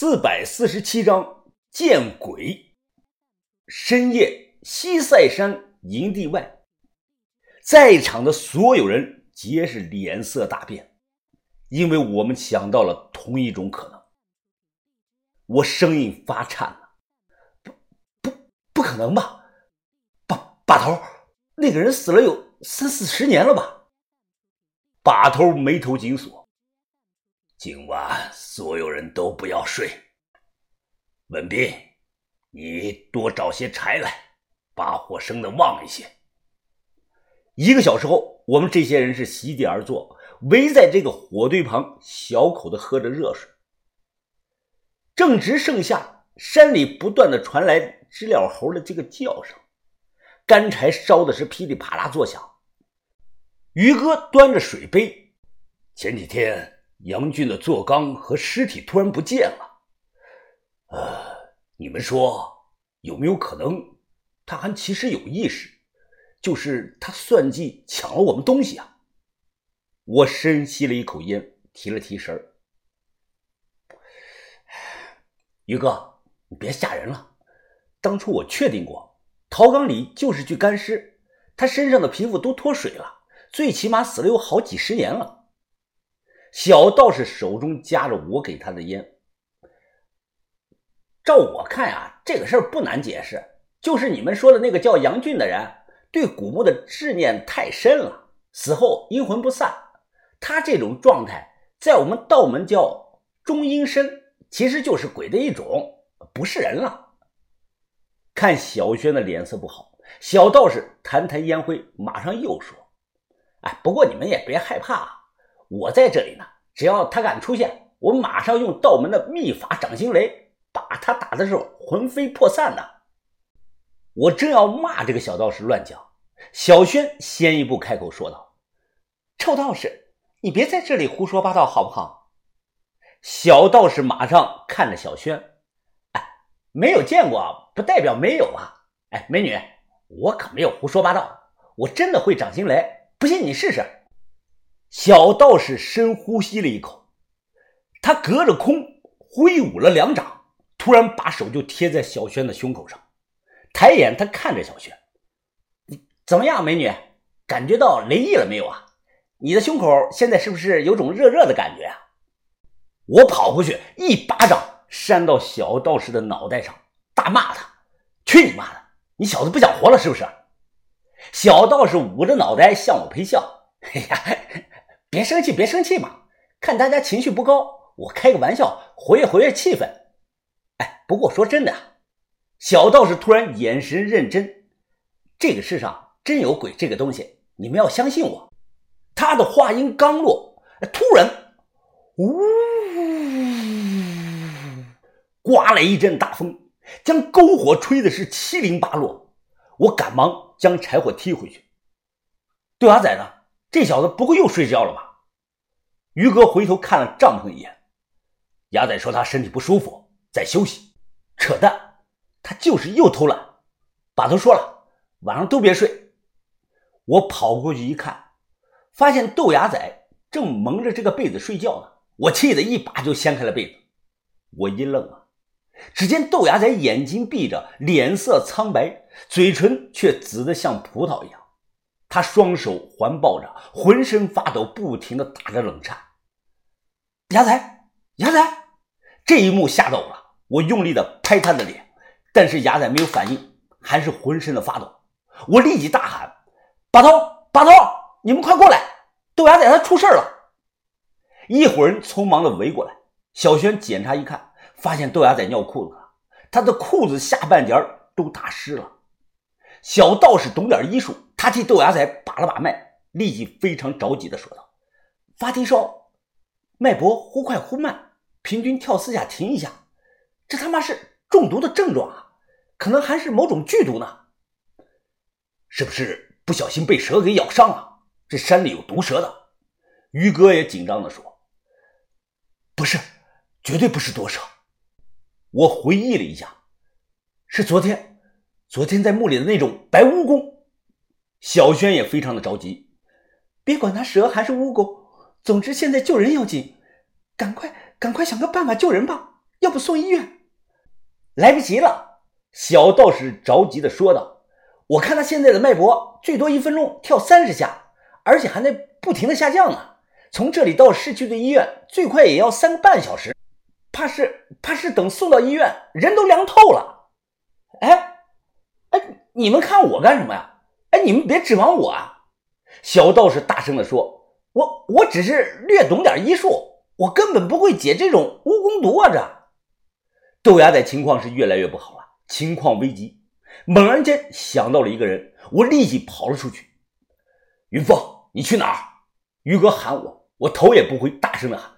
四百四十七章见鬼。深夜，西塞山营地外，在场的所有人皆是脸色大变，因为我们想到了同一种可能。我声音发颤了：“不不，不可能吧？把把头，那个人死了有三四十年了吧？”把头眉头紧锁。今晚所有人都不要睡。文斌，你多找些柴来，把火生的旺一些。一个小时后，我们这些人是席地而坐，围在这个火堆旁，小口的喝着热水。正值盛夏，山里不断的传来知了猴的这个叫声，干柴烧的是噼里啪啦作响。于哥端着水杯，前几天。杨俊的坐缸和尸体突然不见了，呃，你们说有没有可能，他还其实有意识，就是他算计抢了我们东西啊？我深吸了一口烟，提了提神儿。于哥，你别吓人了，当初我确定过，陶缸里就是具干尸，他身上的皮肤都脱水了，最起码死了有好几十年了。小道士手中夹着我给他的烟。照我看呀，这个事儿不难解释，就是你们说的那个叫杨俊的人，对古墓的执念太深了，死后阴魂不散。他这种状态，在我们道门叫中阴身，其实就是鬼的一种，不是人了。看小轩的脸色不好，小道士弹弹烟灰，马上又说：“哎，不过你们也别害怕。”我在这里呢，只要他敢出现，我马上用道门的秘法掌心雷，把他打的是魂飞魄散的。我正要骂这个小道士乱讲，小轩先一步开口说道：“臭道士，你别在这里胡说八道，好不好？”小道士马上看着小轩：“哎，没有见过，不代表没有啊。哎，美女，我可没有胡说八道，我真的会掌心雷，不信你试试。”小道士深呼吸了一口，他隔着空挥舞了两掌，突然把手就贴在小轩的胸口上，抬眼他看着小轩：“你怎么样，美女？感觉到雷意了没有啊？你的胸口现在是不是有种热热的感觉啊？”我跑过去，一巴掌扇到小道士的脑袋上，大骂他：“去你妈的！你小子不想活了是不是？”小道士捂着脑袋向我陪笑：“哎呀！”别生气，别生气嘛！看大家情绪不高，我开个玩笑，活跃活跃气氛。哎，不过说真的，小道士突然眼神认真，这个世上真有鬼这个东西，你们要相信我。他的话音刚落，突然，呜，刮来一阵大风，将篝火吹的是七零八落。我赶忙将柴火踢回去。豆芽仔呢？这小子不会又睡觉了吧？于哥回头看了帐篷一眼，牙仔说他身体不舒服，在休息。扯淡，他就是又偷懒。把头说了，晚上都别睡。我跑过去一看，发现豆芽仔正蒙着这个被子睡觉呢。我气得一把就掀开了被子。我一愣啊，只见豆芽仔眼睛闭着，脸色苍白，嘴唇却紫得像葡萄一样。他双手环抱着，浑身发抖，不停的打着冷颤。牙仔，牙仔，这一幕吓到我了。我用力的拍他的脸，但是牙仔没有反应，还是浑身的发抖。我立即大喊：“把头，把头，你们快过来！豆芽仔他出事了！”一伙人匆忙的围过来。小轩检查一看，发现豆芽仔尿裤子了，他的裤子下半截都打湿了。小道士懂点医术。他替豆芽仔把了把脉，立即非常着急的说道：“发低烧，脉搏忽快忽慢，平均跳四下停一下，这他妈是中毒的症状啊！可能还是某种剧毒呢，是不是不小心被蛇给咬伤了？这山里有毒蛇的。”于哥也紧张的说：“不是，绝对不是毒蛇。”我回忆了一下，是昨天，昨天在墓里的那种白蜈蚣。小轩也非常的着急，别管他蛇还是蜈蚣，总之现在救人要紧，赶快赶快想个办法救人吧，要。要不送医院？来不及了！小道士着急的说道：“我看他现在的脉搏，最多一分钟跳三十下，而且还在不停的下降呢。从这里到市区的医院，最快也要三个半小时。怕是怕是等送到医院，人都凉透了。哎哎，你们看我干什么呀？哎，你们别指望我啊！”小道士大声的说：“我我只是略懂点医术。”我根本不会解这种蜈蚣毒啊！这豆芽仔情况是越来越不好了，情况危急。猛然间想到了一个人，我立即跑了出去。云峰，你去哪儿？于哥喊我，我头也不回，大声的喊：“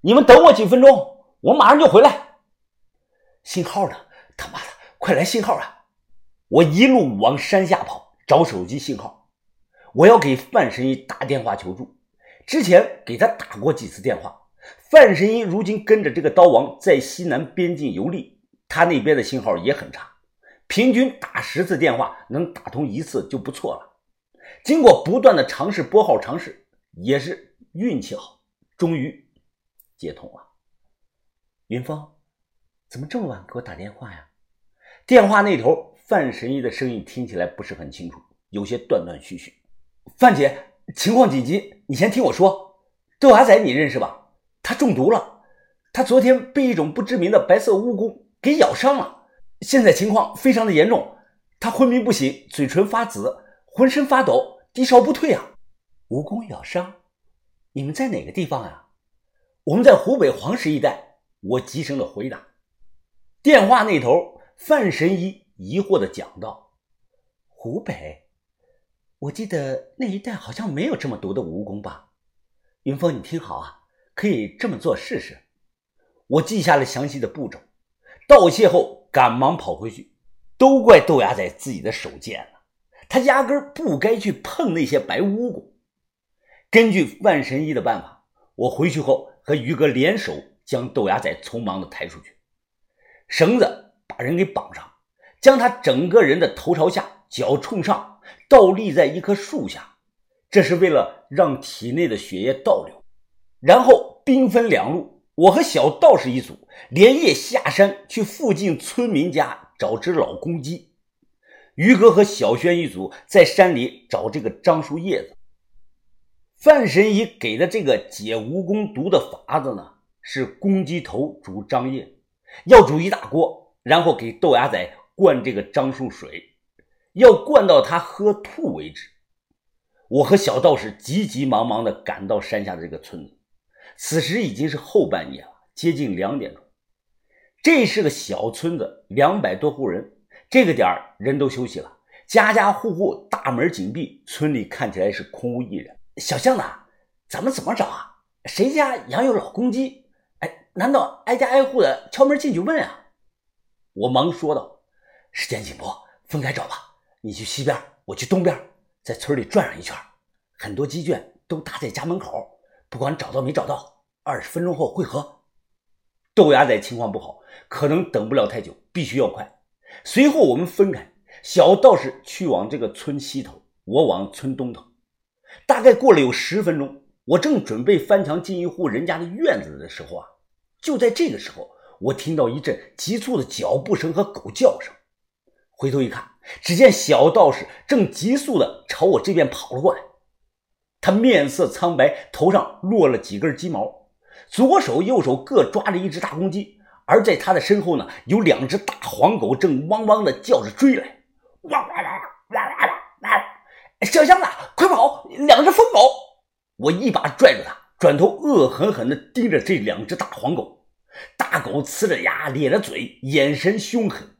你们等我几分钟，我马上就回来。”信号呢？他妈的，快来信号啊！我一路往山下跑，找手机信号，我要给范神医打电话求助。之前给他打过几次电话，范神医如今跟着这个刀王在西南边境游历，他那边的信号也很差，平均打十次电话能打通一次就不错了。经过不断的尝试拨号，尝试也是运气好，终于接通了。云峰，怎么这么晚给我打电话呀？电话那头范神医的声音听起来不是很清楚，有些断断续续。范姐。情况紧急，你先听我说。豆芽仔你认识吧？他中毒了，他昨天被一种不知名的白色蜈蚣给咬伤了，现在情况非常的严重，他昏迷不醒，嘴唇发紫，浑身发抖，低烧不退啊！蜈蚣咬伤？你们在哪个地方呀？我们在湖北黄石一带。我急声的回答。电话那头，范神医疑惑的讲道：“湖北。”我记得那一带好像没有这么毒的蜈蚣吧？云峰，你听好啊，可以这么做试试。我记下了详细的步骤，道谢后赶忙跑回去。都怪豆芽仔自己的手贱了，他压根不该去碰那些白蜈蚣。根据万神医的办法，我回去后和于哥联手将豆芽仔匆忙的抬出去，绳子把人给绑上，将他整个人的头朝下，脚冲上。倒立在一棵树下，这是为了让体内的血液倒流。然后兵分两路，我和小道士一组，连夜下山去附近村民家找只老公鸡。于哥和小轩一组在山里找这个樟树叶子。范神医给的这个解蜈蚣毒的法子呢，是公鸡头煮樟叶，要煮一大锅，然后给豆芽仔灌这个樟树水。要灌到他喝吐为止。我和小道士急急忙忙地赶到山下的这个村子，此时已经是后半夜了，接近两点钟。这是个小村子，两百多户人，这个点儿人都休息了，家家户户大门紧闭，村里看起来是空无一人。小巷子，咱们怎么找啊？谁家养有老公鸡？哎，难道挨家挨户的敲门进去问啊？我忙说道：“时间紧迫，分开找吧。”你去西边，我去东边，在村里转上一圈，很多鸡圈都搭在家门口，不管找到没找到，二十分钟后汇合。豆芽仔情况不好，可能等不了太久，必须要快。随后我们分开，小道士去往这个村西头，我往村东头。大概过了有十分钟，我正准备翻墙进一户人家的院子的时候啊，就在这个时候，我听到一阵急促的脚步声和狗叫声。回头一看，只见小道士正急速的朝我这边跑了过来。他面色苍白，头上落了几根鸡毛，左手右手各抓着一只大公鸡。而在他的身后呢，有两只大黄狗正汪汪的叫着追来。汪汪汪汪汪汪！小箱子，快跑！两只疯狗！我一把拽住他，转头恶狠狠地盯着这两只大黄狗。大狗呲着牙，咧着嘴，眼神凶狠。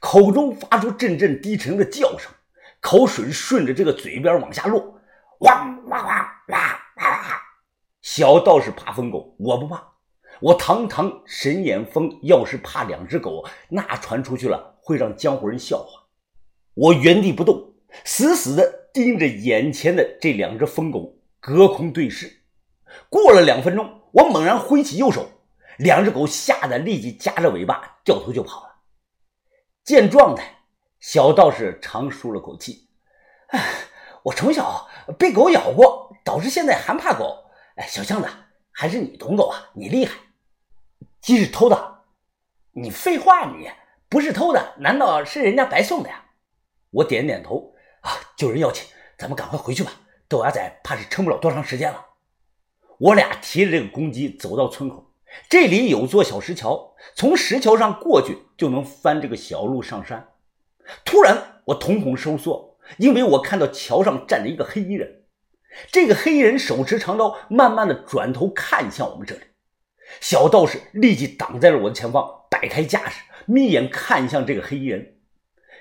口中发出阵阵低沉的叫声，口水顺着这个嘴边往下落，汪汪汪汪汪！小道士怕疯狗，我不怕。我堂堂神眼峰，要是怕两只狗，那传出去了会让江湖人笑话。我原地不动，死死地盯着眼前的这两只疯狗，隔空对视。过了两分钟，我猛然挥起右手，两只狗吓得立即夹着尾巴掉头就跑。见状态，小道士长舒了口气：“哎，我从小被狗咬过，导致现在还怕狗。哎，小巷子，还是你懂狗啊，你厉害。鸡是偷的，你废话，你不是偷的，难道是人家白送的呀？我点点头，啊，救人要紧，咱们赶快回去吧。豆芽仔怕是撑不了多长时间了。我俩提着这个公鸡走到村口，这里有座小石桥，从石桥上过去就能翻这个小路上山。突然，我瞳孔收缩，因为我看到桥上站着一个黑衣人。这个黑衣人手持长刀，慢慢的转头看向我们这里。小道士立即挡在了我的前方，摆开架势，眯眼看向这个黑衣人。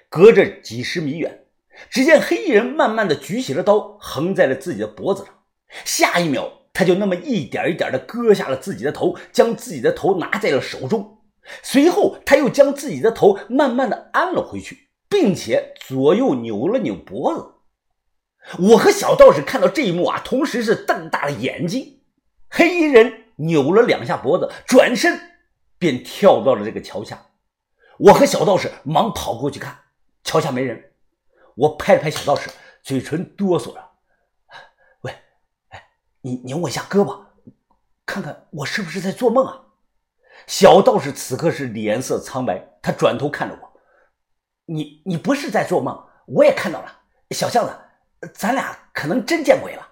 隔着几十米远，只见黑衣人慢慢的举起了刀，横在了自己的脖子上。下一秒，他就那么一点一点的割下了自己的头，将自己的头拿在了手中。随后，他又将自己的头慢慢的安了回去，并且左右扭了扭脖子。我和小道士看到这一幕啊，同时是瞪大了眼睛。黑衣人。扭了两下脖子，转身便跳到了这个桥下。我和小道士忙跑过去看，桥下没人。我拍了拍小道士，嘴唇哆嗦着：“，你拧我一下胳膊，看看我是不是在做梦啊？”小道士此刻是脸色苍白，他转头看着我：“你你不是在做梦，我也看到了。小巷子，咱俩可能真见鬼了。”